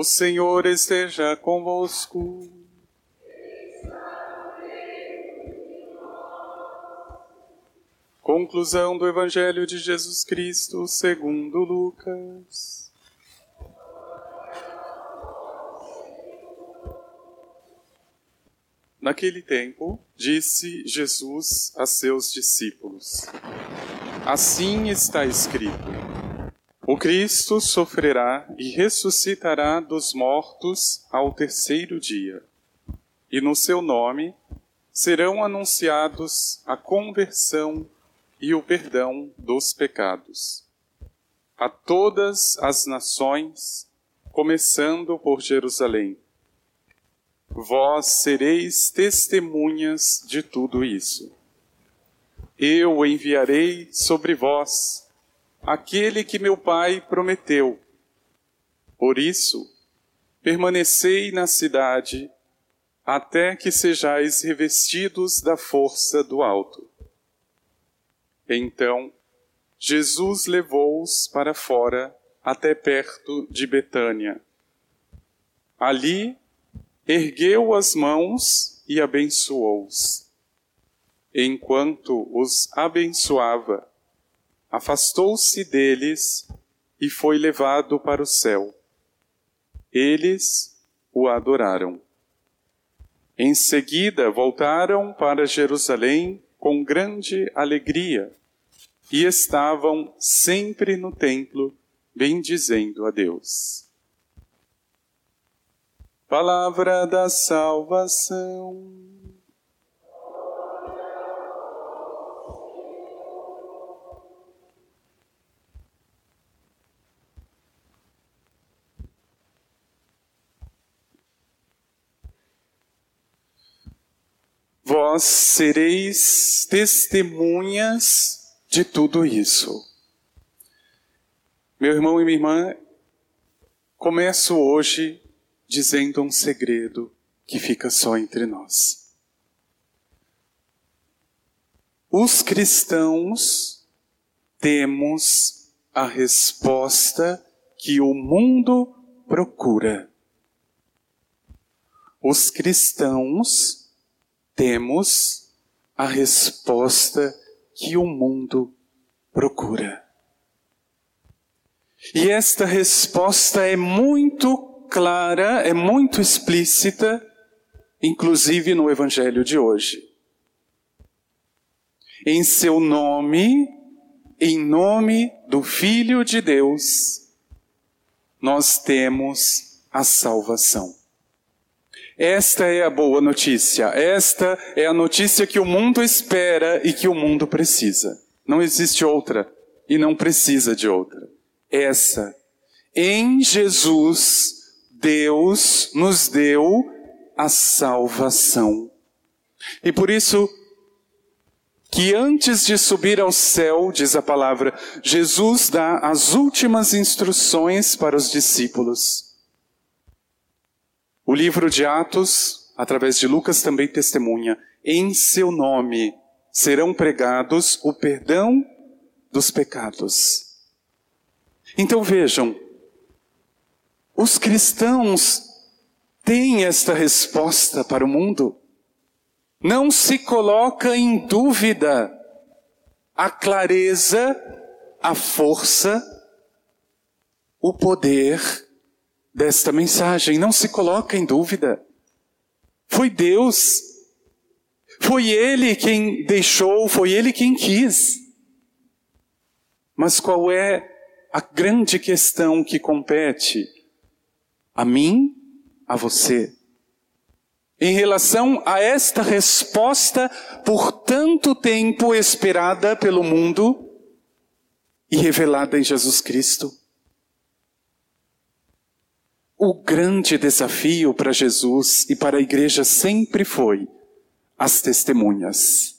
O Senhor esteja convosco. Conclusão do Evangelho de Jesus Cristo segundo Lucas. Naquele tempo, disse Jesus a seus discípulos: Assim está escrito: O Cristo sofrerá e ressuscitará dos mortos ao terceiro dia, e no seu nome serão anunciados a conversão e o perdão dos pecados. A todas as nações, começando por Jerusalém. Vós sereis testemunhas de tudo isso. Eu enviarei sobre vós aquele que meu Pai prometeu. Por isso, permanecei na cidade até que sejais revestidos da força do alto. Então, Jesus levou-os para fora até perto de Betânia. Ali, ergueu as mãos e abençoou-os. Enquanto os abençoava, afastou-se deles e foi levado para o céu. Eles o adoraram. Em seguida, voltaram para Jerusalém com grande alegria e estavam sempre no templo, bendizendo a Deus. Palavra da salvação. Vós sereis testemunhas de tudo isso. Meu irmão e minha irmã, começo hoje dizendo um segredo que fica só entre nós. Os cristãos temos a resposta que o mundo procura. Os cristãos temos a resposta que o mundo procura. E esta resposta é muito clara, é muito explícita, inclusive no Evangelho de hoje. Em seu nome, em nome do Filho de Deus, nós temos a salvação. Esta é a boa notícia. Esta é a notícia que o mundo espera e que o mundo precisa. Não existe outra e não precisa de outra. Essa. Em Jesus, Deus nos deu a salvação. E por isso, que antes de subir ao céu, diz a palavra, Jesus dá as últimas instruções para os discípulos. O livro de Atos, através de Lucas, também testemunha: em seu nome serão pregados o perdão dos pecados. Então vejam, os cristãos têm esta resposta para o mundo. Não se coloca em dúvida a clareza, a força, o poder desta mensagem. Não se coloca em dúvida. Foi Deus. Foi Ele quem deixou, foi Ele quem quis. Mas qual é a grande questão que compete a mim, a você? Em relação a esta resposta por tanto tempo esperada pelo mundo e revelada em Jesus Cristo. O grande desafio para Jesus e para a igreja sempre foi as testemunhas.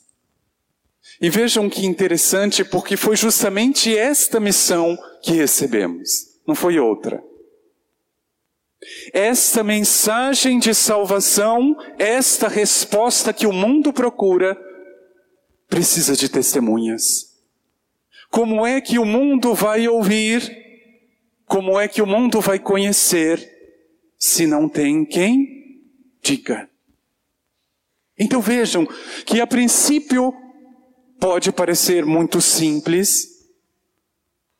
E vejam que interessante, porque foi justamente esta missão que recebemos, não foi outra. Esta mensagem de salvação, esta resposta que o mundo procura, precisa de testemunhas. Como é que o mundo vai ouvir? Como é que o mundo vai conhecer se não tem quem diga. Então vejam que a princípio pode parecer muito simples,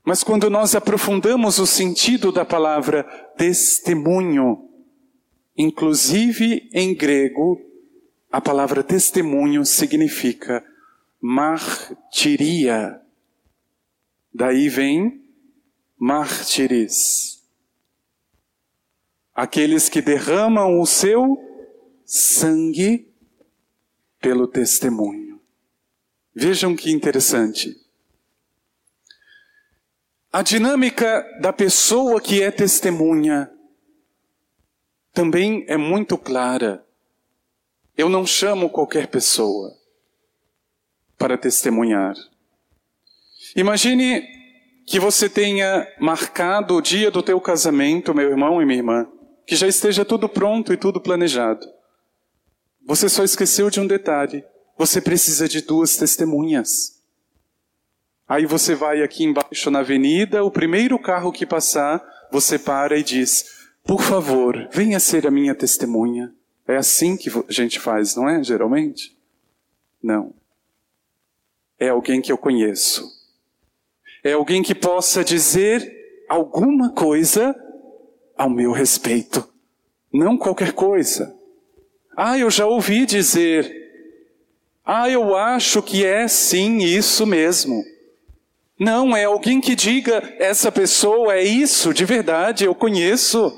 mas quando nós aprofundamos o sentido da palavra testemunho, inclusive em grego, a palavra testemunho significa martiria. Daí vem mártires. Aqueles que derramam o seu sangue pelo testemunho. Vejam que interessante. A dinâmica da pessoa que é testemunha também é muito clara. Eu não chamo qualquer pessoa para testemunhar. Imagine que você tenha marcado o dia do teu casamento, meu irmão e minha irmã, que já esteja tudo pronto e tudo planejado. Você só esqueceu de um detalhe. Você precisa de duas testemunhas. Aí você vai aqui embaixo na avenida, o primeiro carro que passar, você para e diz: Por favor, venha ser a minha testemunha. É assim que a gente faz, não é? Geralmente? Não. É alguém que eu conheço. É alguém que possa dizer alguma coisa ao meu respeito. Não qualquer coisa. Ah, eu já ouvi dizer. Ah, eu acho que é sim isso mesmo. Não, é alguém que diga, essa pessoa é isso, de verdade, eu conheço.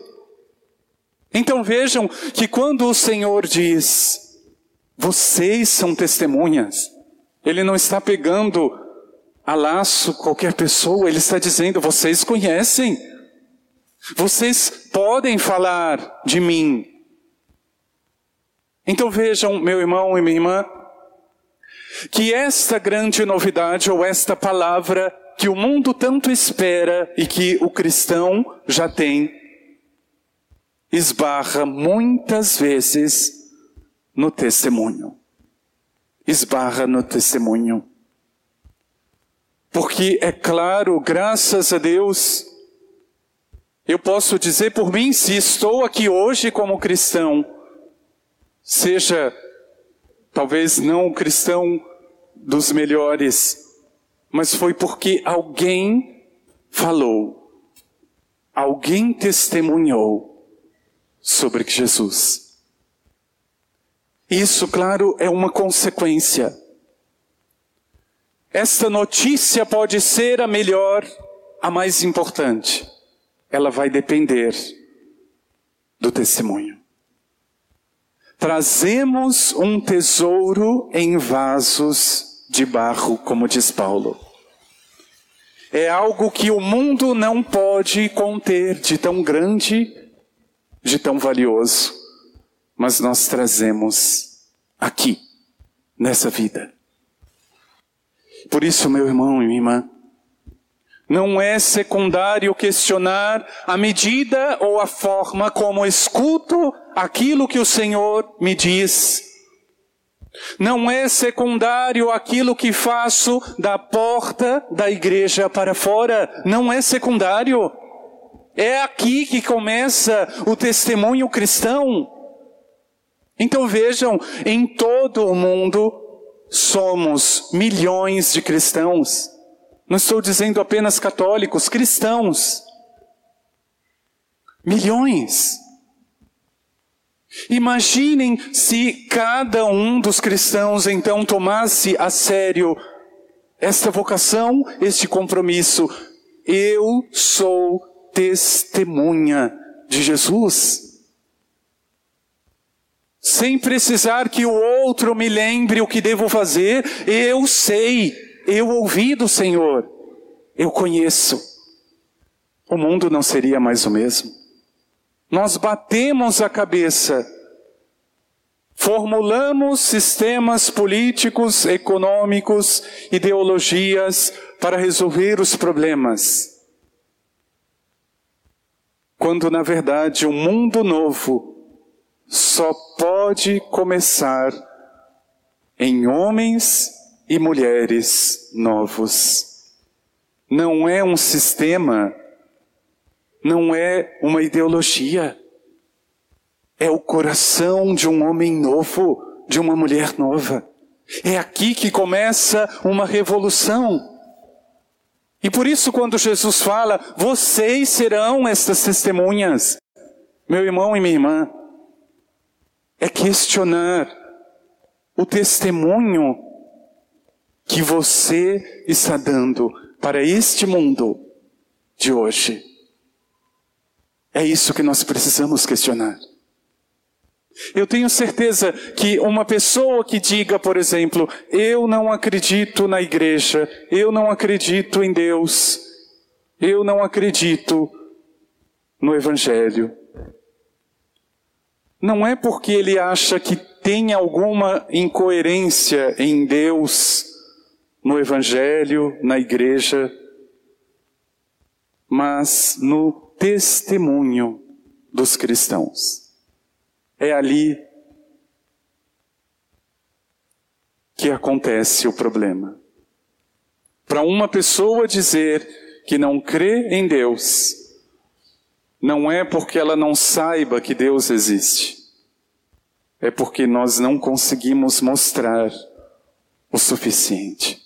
Então vejam que quando o Senhor diz, vocês são testemunhas, Ele não está pegando a laço qualquer pessoa, Ele está dizendo, vocês conhecem, vocês podem falar de mim. Então vejam, meu irmão e minha irmã, que esta grande novidade ou esta palavra que o mundo tanto espera e que o cristão já tem, esbarra muitas vezes no testemunho. Esbarra no testemunho. Porque é claro, graças a Deus, eu posso dizer por mim, se estou aqui hoje como cristão, seja talvez não cristão dos melhores, mas foi porque alguém falou, alguém testemunhou sobre Jesus. Isso, claro, é uma consequência. Esta notícia pode ser a melhor, a mais importante. Ela vai depender do testemunho. Trazemos um tesouro em vasos de barro, como diz Paulo. É algo que o mundo não pode conter de tão grande, de tão valioso, mas nós trazemos aqui, nessa vida. Por isso, meu irmão e minha irmã, não é secundário questionar a medida ou a forma como escuto aquilo que o Senhor me diz. Não é secundário aquilo que faço da porta da igreja para fora. Não é secundário. É aqui que começa o testemunho cristão. Então vejam, em todo o mundo somos milhões de cristãos. Não estou dizendo apenas católicos, cristãos. Milhões. Imaginem se cada um dos cristãos então tomasse a sério esta vocação, este compromisso. Eu sou testemunha de Jesus. Sem precisar que o outro me lembre o que devo fazer, eu sei, eu ouvi do Senhor, eu conheço. O mundo não seria mais o mesmo. Nós batemos a cabeça, formulamos sistemas políticos, econômicos, ideologias para resolver os problemas. Quando na verdade o um mundo novo só pode começar em homens e mulheres novos. Não é um sistema não é uma ideologia. é o coração de um homem novo, de uma mulher nova. É aqui que começa uma revolução. E por isso, quando Jesus fala, vocês serão estas testemunhas, meu irmão e minha irmã, é questionar o testemunho que você está dando para este mundo de hoje. É isso que nós precisamos questionar. Eu tenho certeza que uma pessoa que diga, por exemplo, eu não acredito na igreja, eu não acredito em Deus, eu não acredito no Evangelho, não é porque ele acha que tem alguma incoerência em Deus, no Evangelho, na igreja, mas no testemunho dos cristãos. É ali que acontece o problema. Para uma pessoa dizer que não crê em Deus, não é porque ela não saiba que Deus existe, é porque nós não conseguimos mostrar o suficiente.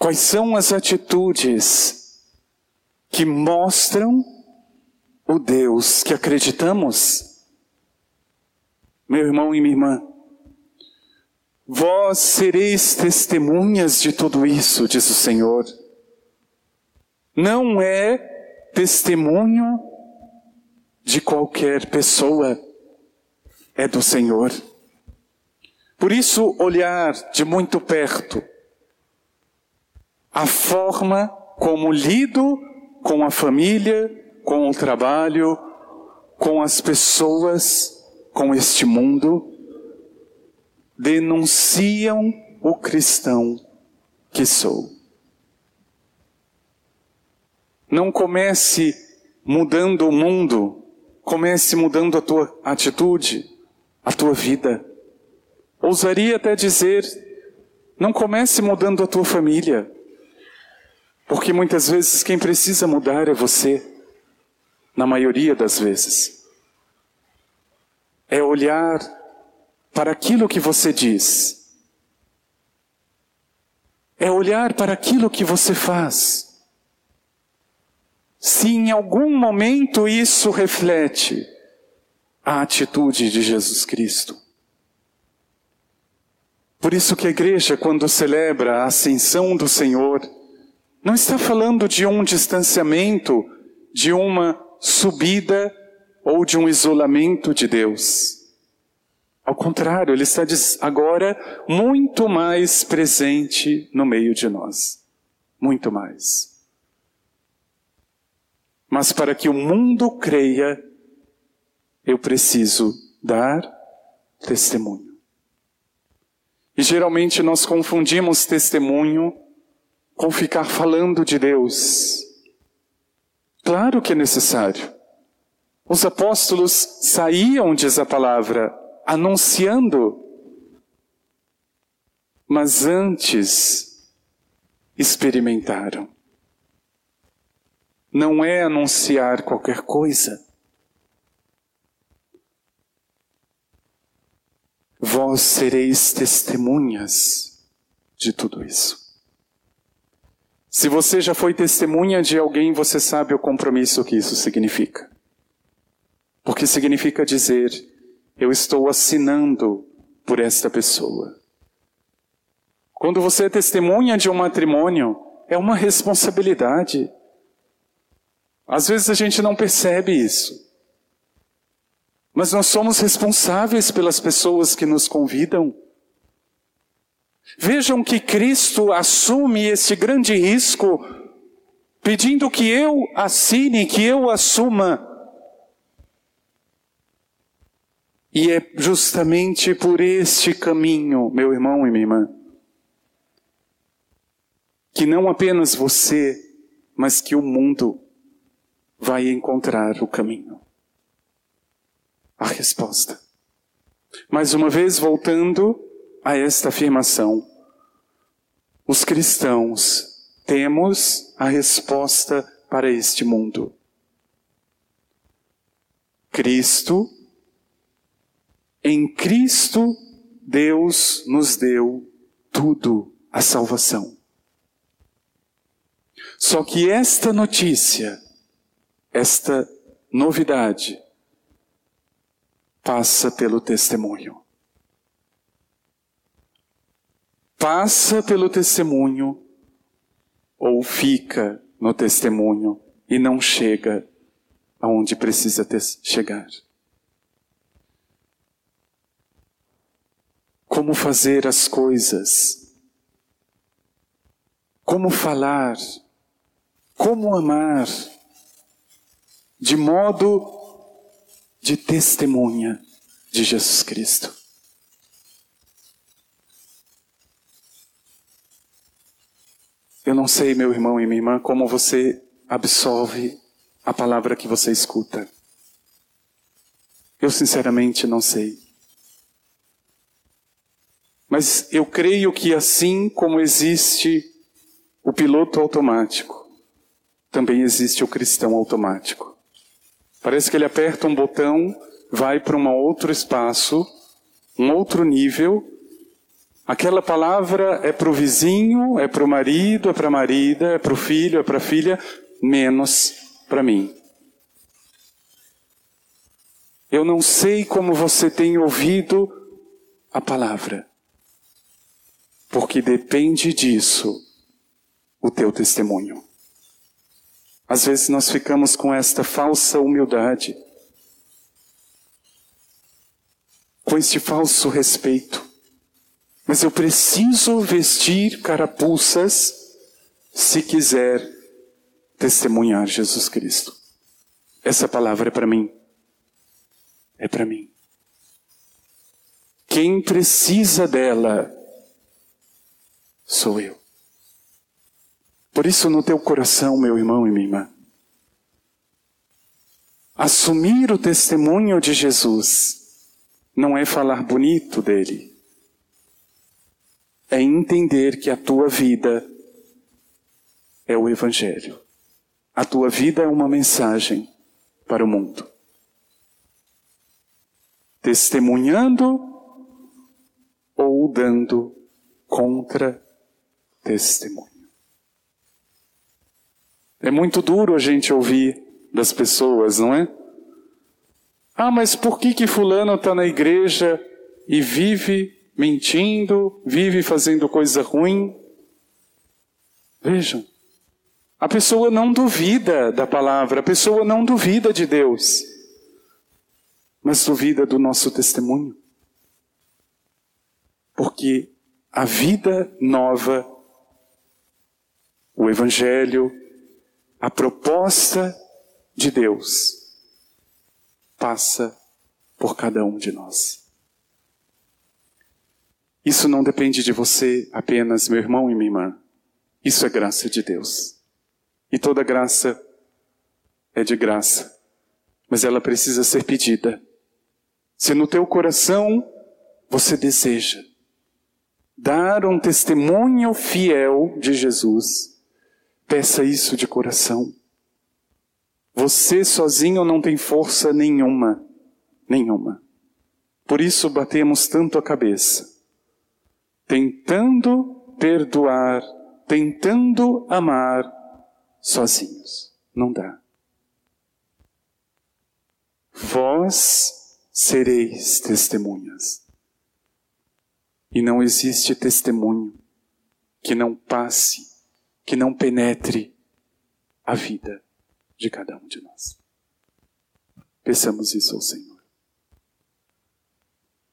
Quais são as atitudes que mostram o Deus que acreditamos? Meu irmão e minha irmã, vós sereis testemunhas de tudo isso, diz o Senhor. Não é testemunho de qualquer pessoa, é do Senhor. Por isso, olhar de muito perto a forma como lido com a família, com o trabalho, com as pessoas, com este mundo, denunciam o cristão que sou. Não comece mudando o mundo, comece mudando a tua atitude, a tua vida. Ousaria até dizer, não comece mudando a tua família, porque muitas vezes quem precisa mudar é você, na maioria das vezes. É olhar para aquilo que você diz. É olhar para aquilo que você faz. Se em algum momento isso reflete a atitude de Jesus Cristo. Por isso que a igreja, quando celebra a ascensão do Senhor, não está falando de um distanciamento, de uma subida ou de um isolamento de Deus. Ao contrário, ele está agora muito mais presente no meio de nós. Muito mais. Mas para que o mundo creia, eu preciso dar testemunho. E geralmente nós confundimos testemunho com ficar falando de Deus. Claro que é necessário. Os apóstolos saíam, diz a palavra, anunciando, mas antes experimentaram. Não é anunciar qualquer coisa. Vós sereis testemunhas de tudo isso. Se você já foi testemunha de alguém, você sabe o compromisso que isso significa. Porque significa dizer, eu estou assinando por esta pessoa. Quando você é testemunha de um matrimônio, é uma responsabilidade. Às vezes a gente não percebe isso. Mas nós somos responsáveis pelas pessoas que nos convidam. Vejam que Cristo assume esse grande risco, pedindo que eu assine, que eu assuma. E é justamente por este caminho, meu irmão e minha irmã, que não apenas você, mas que o mundo vai encontrar o caminho. A resposta. Mais uma vez, voltando a esta afirmação. Os cristãos temos a resposta para este mundo. Cristo, em Cristo, Deus nos deu tudo a salvação. Só que esta notícia, esta novidade, passa pelo testemunho. Passa pelo testemunho ou fica no testemunho e não chega aonde precisa chegar. Como fazer as coisas, como falar, como amar, de modo de testemunha de Jesus Cristo. Eu não sei, meu irmão e minha irmã, como você absorve a palavra que você escuta. Eu sinceramente não sei. Mas eu creio que assim como existe o piloto automático, também existe o cristão automático. Parece que ele aperta um botão, vai para um outro espaço, um outro nível. Aquela palavra é para o vizinho, é para o marido, é para a marida, é para o filho, é para a filha, menos para mim. Eu não sei como você tem ouvido a palavra, porque depende disso o teu testemunho. Às vezes nós ficamos com esta falsa humildade, com este falso respeito. Mas eu preciso vestir carapuças se quiser testemunhar Jesus Cristo. Essa palavra é para mim. É para mim. Quem precisa dela sou eu. Por isso, no teu coração, meu irmão e minha irmã, assumir o testemunho de Jesus não é falar bonito dele, é entender que a tua vida é o Evangelho. A tua vida é uma mensagem para o mundo. Testemunhando ou dando contra testemunho. É muito duro a gente ouvir das pessoas, não é? Ah, mas por que que fulano está na igreja e vive mentindo, vive fazendo coisa ruim? Vejam, a pessoa não duvida da palavra, a pessoa não duvida de Deus, mas duvida do nosso testemunho. Porque a vida nova, o Evangelho, a proposta de Deus, passa por cada um de nós. Isso não depende de você apenas, meu irmão e minha irmã. Isso é graça de Deus. E toda graça é de graça, mas ela precisa ser pedida. Se no teu coração você deseja dar um testemunho fiel de Jesus, peça isso de coração. Você sozinho não tem força nenhuma, nenhuma. Por isso batemos tanto a cabeça, tentando perdoar, tentando amar, sozinhos. Não dá. Vós sereis testemunhas. E não existe testemunho que não passe, que não penetre a vida de cada um de nós. Peçamos isso ao Senhor.